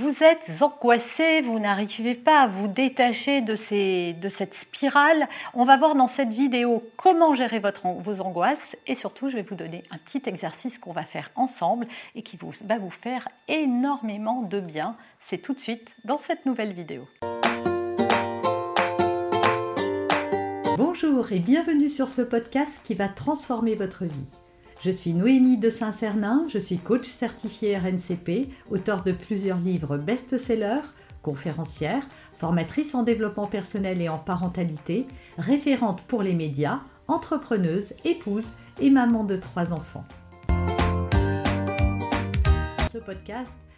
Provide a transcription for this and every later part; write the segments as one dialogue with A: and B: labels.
A: Vous êtes angoissé, vous n'arrivez pas à vous détacher de, cette spirale. On va voir dans cette vidéo comment gérer vos angoisses et surtout je vais vous donner un petit exercice qu'on va faire ensemble et qui va vous faire énormément de bien. C'est tout de suite dans cette nouvelle vidéo. Bonjour et bienvenue sur ce podcast qui va transformer votre vie. Je suis Noémie de Saint-Cernin, je suis coach certifié RNCP, auteur de plusieurs livres best-sellers, conférencière, formatrice en développement personnel et en parentalité, référente pour les médias, entrepreneuse, épouse et maman de trois enfants. Ce podcast,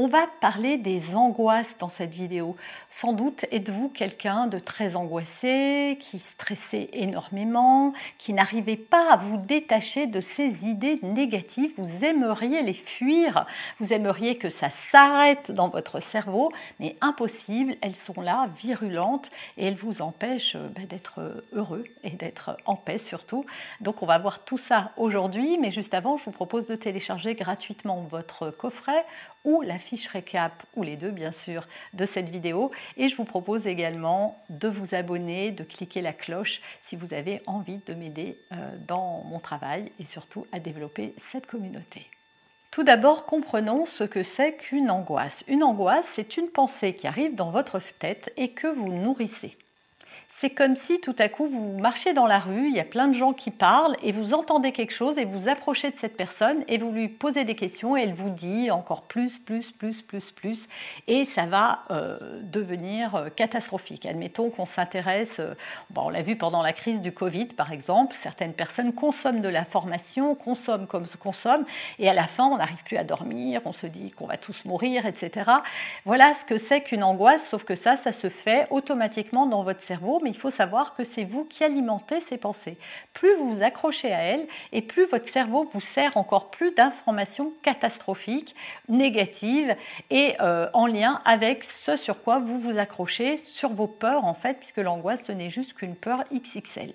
A: On va parler des angoisses dans cette vidéo. Sans doute êtes-vous quelqu'un de très angoissé, qui stressait énormément, qui n'arrivait pas à vous détacher de ces idées négatives. Vous aimeriez les fuir, vous aimeriez que ça s'arrête dans votre cerveau, mais impossible, elles sont là, virulentes, et elles vous empêchent euh, bah, d'être heureux et d'être en paix surtout. Donc on va voir tout ça aujourd'hui, mais juste avant, je vous propose de télécharger gratuitement votre coffret ou la fiche récap, ou les deux bien sûr, de cette vidéo. Et je vous propose également de vous abonner, de cliquer la cloche si vous avez envie de m'aider euh, dans mon travail et surtout à développer cette communauté. Tout d'abord, comprenons ce que c'est qu'une angoisse. Une angoisse, c'est une pensée qui arrive dans votre tête et que vous nourrissez. C'est comme si tout à coup vous marchez dans la rue, il y a plein de gens qui parlent et vous entendez quelque chose et vous approchez de cette personne et vous lui posez des questions et elle vous dit encore plus, plus, plus, plus, plus et ça va euh, devenir euh, catastrophique. Admettons qu'on s'intéresse, euh, on l'a vu pendant la crise du Covid par exemple, certaines personnes consomment de la formation, consomment comme se consomme et à la fin on n'arrive plus à dormir, on se dit qu'on va tous mourir, etc. Voilà ce que c'est qu'une angoisse, sauf que ça, ça se fait automatiquement dans votre cerveau il faut savoir que c'est vous qui alimentez ces pensées. Plus vous vous accrochez à elles et plus votre cerveau vous sert encore plus d'informations catastrophiques, négatives et euh, en lien avec ce sur quoi vous vous accrochez, sur vos peurs en fait, puisque l'angoisse ce n'est juste qu'une peur XXL.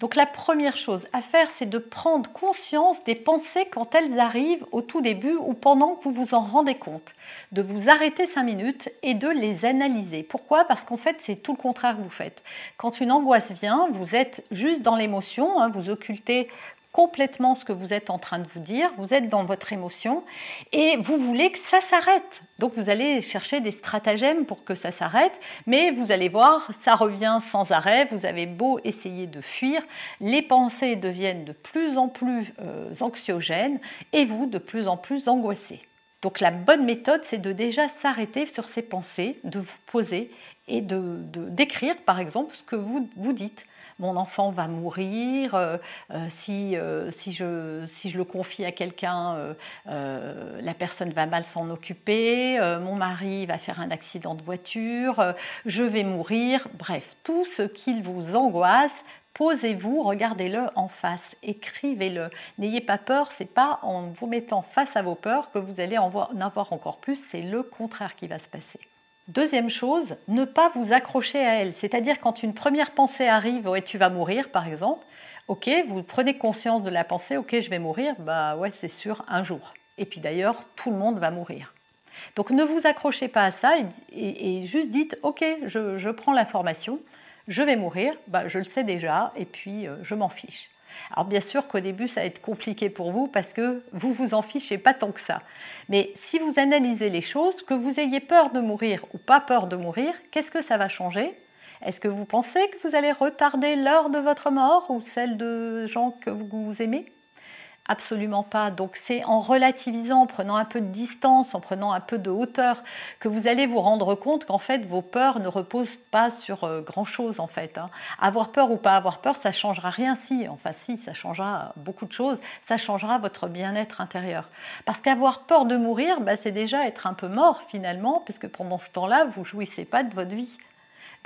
A: Donc la première chose à faire, c'est de prendre conscience des pensées quand elles arrivent au tout début ou pendant que vous vous en rendez compte. De vous arrêter cinq minutes et de les analyser. Pourquoi? Parce qu'en fait, c'est tout le contraire que vous faites. Quand une angoisse vient, vous êtes juste dans l'émotion, hein, vous occultez complètement ce que vous êtes en train de vous dire, vous êtes dans votre émotion et vous voulez que ça s'arrête. Donc vous allez chercher des stratagèmes pour que ça s'arrête, mais vous allez voir, ça revient sans arrêt, vous avez beau essayer de fuir, les pensées deviennent de plus en plus euh, anxiogènes et vous de plus en plus angoissé. Donc la bonne méthode, c'est de déjà s'arrêter sur ces pensées, de vous poser et de d'écrire par exemple ce que vous vous dites mon enfant va mourir, euh, euh, si, euh, si, je, le confie à quelqu'un, la personne va mal s'en occuper, mon mari va faire un accident de voiture, je vais mourir, bref, tout ce qui vous angoisse, posez-vous, regardez-le en face, écrivez-le. N'ayez pas peur, c'est pas en vous mettant face à vos peurs que vous allez en avoir encore plus, c'est le contraire qui va se passer. Deuxième chose, ne pas vous accrocher à elle. C'est-à-dire quand une première pensée arrive, ouais, tu vas mourir par exemple, ok, vous prenez conscience de la pensée, ok, je vais mourir, bah ouais, c'est sûr, un jour. Et puis d'ailleurs, tout le monde va mourir. Donc ne vous accrochez pas à ça et, juste dites, ok, je, prends l'information, je vais mourir, bah, je le sais déjà, et puis euh, je m'en fiche. Alors bien sûr qu'au début, ça va être compliqué pour vous parce que vous vous en fichez pas tant que ça. Mais si vous analysez les choses, que vous ayez peur de mourir ou pas peur de mourir, qu'est-ce que ça va changer? Est-ce que vous pensez que vous allez retarder l'heure de votre mort ou celle de gens que vous aimez? Absolument pas. Donc c'est en relativisant, en prenant un peu de distance, en prenant un peu de hauteur, que vous allez vous rendre compte qu'en fait vos peurs ne reposent pas sur euh, grand-chose en fait. Hein. Avoir peur ou pas avoir peur, ça changera rien si, enfin si, ça changera beaucoup de choses, ça changera votre bien-être intérieur. Parce qu'avoir peur de mourir, bah, c'est déjà être un peu mort finalement, puisque pendant ce temps-là, vous jouissez pas de votre vie.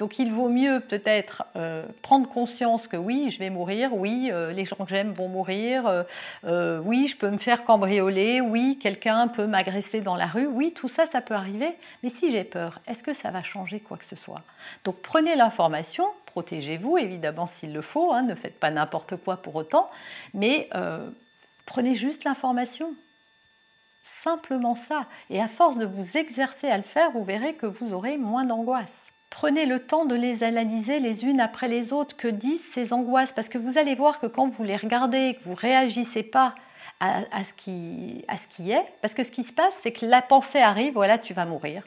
B: Donc il vaut mieux peut-être euh, prendre conscience que oui, je vais mourir, oui, euh, les gens que j'aime vont mourir, euh, oui, je peux me faire cambrioler, oui, quelqu'un peut m'agresser dans la rue, oui, tout ça, ça peut arriver. Mais si j'ai peur, est-ce que ça va changer quoi que ce soit? Donc prenez l'information, protégez-vous évidemment s'il le faut, hein, ne faites pas n'importe quoi pour autant, mais prenez juste l'information. Simplement ça. Et à force de vous exercer à le faire, vous verrez que vous aurez moins d'angoisse. Prenez le temps de les analyser les unes après les autres. Que disent ces angoisses? Parce que vous allez voir que quand vous les regardez, que vous réagissez pas à, ce qui, à ce qui est, parce que ce qui se passe, c'est que la pensée arrive, voilà, tu vas mourir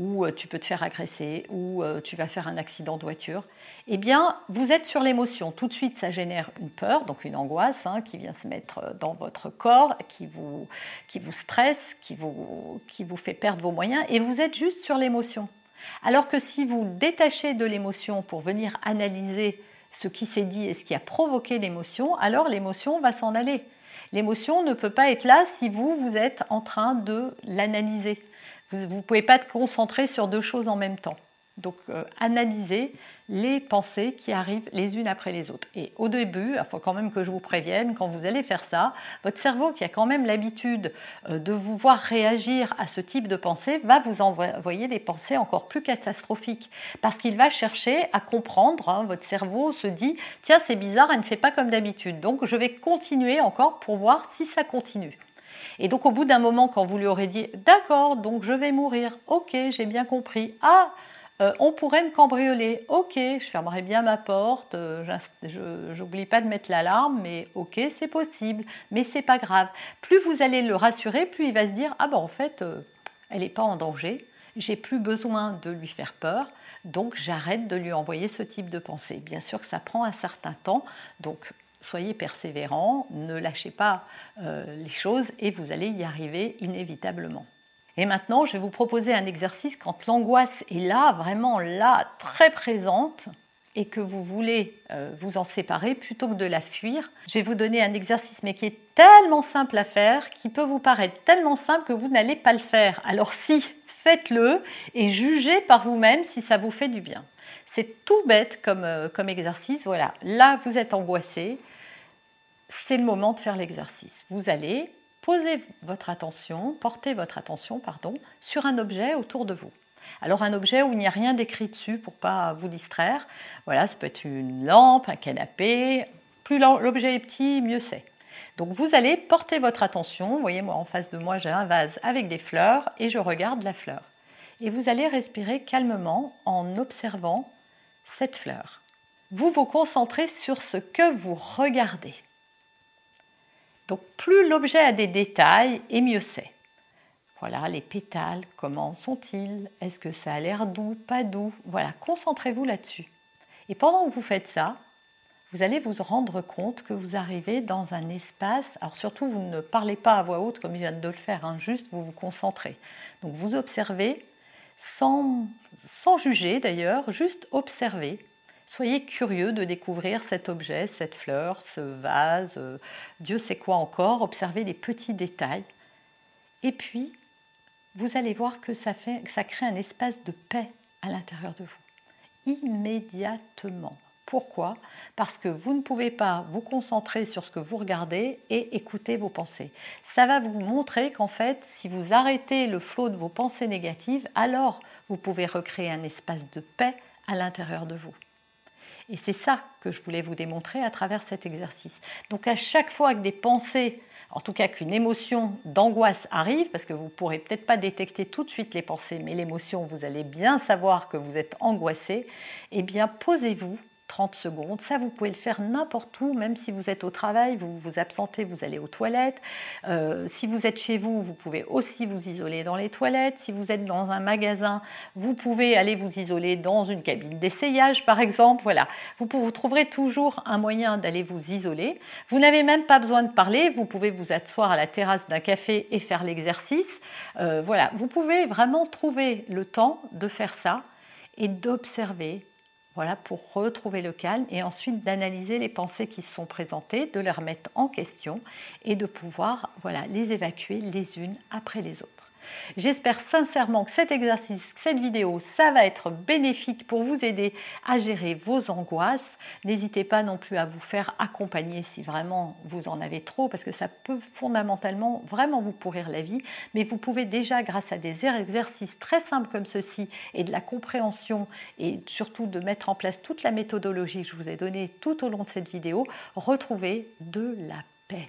B: ou euh, tu peux te faire agresser, ou euh, tu vas faire un accident de voiture, eh bien, vous êtes sur l'émotion. Tout de suite, ça génère une peur, donc une angoisse hein, qui vient se mettre euh, dans votre corps, qui vous, qui vous stresse, qui vous, qui vous fait perdre vos moyens, et vous êtes juste sur l'émotion. Alors que si vous détachez de l'émotion pour venir analyser ce qui s'est dit et ce qui a provoqué l'émotion, alors l'émotion va s'en aller. L'émotion ne peut pas être là si vous, vous êtes en train de l'analyser. Vous ne pouvez pas être concentré sur deux choses en même temps. Donc, euh, analysez les pensées qui arrivent les unes après les autres. Et au début, il faut quand même que je vous prévienne, quand vous allez faire ça, votre cerveau qui a quand même l'habitude euh, de vous voir réagir à ce type de pensée va vous envoyer des pensées encore plus catastrophiques. Parce qu'il va chercher à comprendre, hein, votre cerveau se dit, tiens, c'est bizarre, elle ne fait pas comme d'habitude. Donc, je vais continuer encore pour voir si ça continue. Et donc au bout d'un moment, quand vous lui aurez dit, d'accord, donc je vais mourir, ok, j'ai bien compris, ah, euh, on pourrait me cambrioler, ok, je fermerai bien ma porte, euh, je n'oublie pas de mettre l'alarme, mais ok, c'est possible, mais c'est pas grave. Plus vous allez le rassurer, plus il va se dire, ah ben en fait, euh, elle n'est pas en danger, j'ai plus besoin de lui faire peur, donc j'arrête de lui envoyer ce type de pensée. Bien sûr que ça prend un certain temps, donc soyez persévérants, ne lâchez pas les choses et vous allez y arriver inévitablement. Et maintenant, je vais vous proposer un exercice quand l'angoisse est là, vraiment là, très présente, et que vous voulez euh, vous en séparer plutôt que de la fuir. Je vais vous donner un exercice, mais qui est tellement simple à faire, qui peut vous paraître tellement simple que vous n'allez pas le faire. Alors si, faites-le et jugez par vous-même si ça vous fait du bien. C'est tout bête comme, euh, comme exercice. Voilà, là vous êtes angoissé, c'est le moment de faire l'exercice. Vous allez poser votre attention, porter votre attention, pardon, sur un objet autour de vous. Alors un objet où il n'y a rien d'écrit dessus pour pas vous distraire. Voilà, ça peut être une lampe, un canapé. Plus l'objet est petit, mieux c'est. Donc vous allez porter votre attention. Voyez, moi en face de moi, j'ai un vase avec des fleurs et je regarde la fleur. Et vous allez respirer calmement en observant cette fleur. Vous vous concentrez sur ce que vous regardez. Donc plus l'objet a des détails, et mieux c'est. Voilà, les pétales, comment sont-ils? Est-ce que ça a l'air doux, pas doux? Voilà, concentrez-vous là-dessus. Et pendant que vous faites ça, vous allez vous rendre compte que vous arrivez dans un espace. Alors surtout, vous ne parlez pas à voix haute comme je viens de le faire, hein, juste vous vous concentrez. Donc vous observez sans, juger d'ailleurs, juste observer Soyez curieux de découvrir cet objet, cette fleur, ce vase, euh, Dieu sait quoi encore, observez les petits détails. Et puis, vous allez voir que ça, crée un espace de paix à l'intérieur de vous, immédiatement. Pourquoi? Parce que vous ne pouvez pas vous concentrer sur ce que vous regardez et écouter vos pensées. Ça va vous montrer qu'en fait, si vous arrêtez le flot de vos pensées négatives, alors vous pouvez recréer un espace de paix à l'intérieur de vous. Et c'est ça que je voulais vous démontrer à travers cet exercice. Donc à chaque fois que des pensées, en tout cas qu'une émotion d'angoisse arrive, parce que vous ne pourrez peut-être pas détecter tout de suite les pensées, mais l'émotion, vous allez bien savoir que vous êtes angoissé, eh bien posez-vous 30 secondes. Ça, vous pouvez le faire n'importe où, même si vous êtes au travail, vous vous absentez, vous allez aux toilettes. Euh, si vous êtes chez vous, vous pouvez aussi vous isoler dans les toilettes. Si vous êtes dans un magasin, vous pouvez aller vous isoler dans une cabine d'essayage, par exemple. Voilà, vous, trouverez toujours un moyen d'aller vous isoler. Vous n'avez même pas besoin de parler. Vous pouvez vous asseoir à la terrasse d'un café et faire l'exercice. Euh, voilà, vous pouvez vraiment trouver le temps de faire ça et d'observer pour retrouver le calme et ensuite d'analyser les pensées qui se sont présentées, de les remettre en question et de pouvoir voilà, les évacuer les unes après les autres. J'espère sincèrement que cet exercice, cette vidéo, ça va être bénéfique pour vous aider à gérer vos angoisses. N'hésitez pas non plus à vous faire accompagner si vraiment vous en avez trop, parce que ça peut fondamentalement vraiment vous pourrir la vie. Mais vous pouvez déjà, grâce à des exercices très simples comme ceci et de la compréhension et surtout de mettre en place toute la méthodologie que je vous ai donnée tout au long de cette vidéo, retrouver de la paix.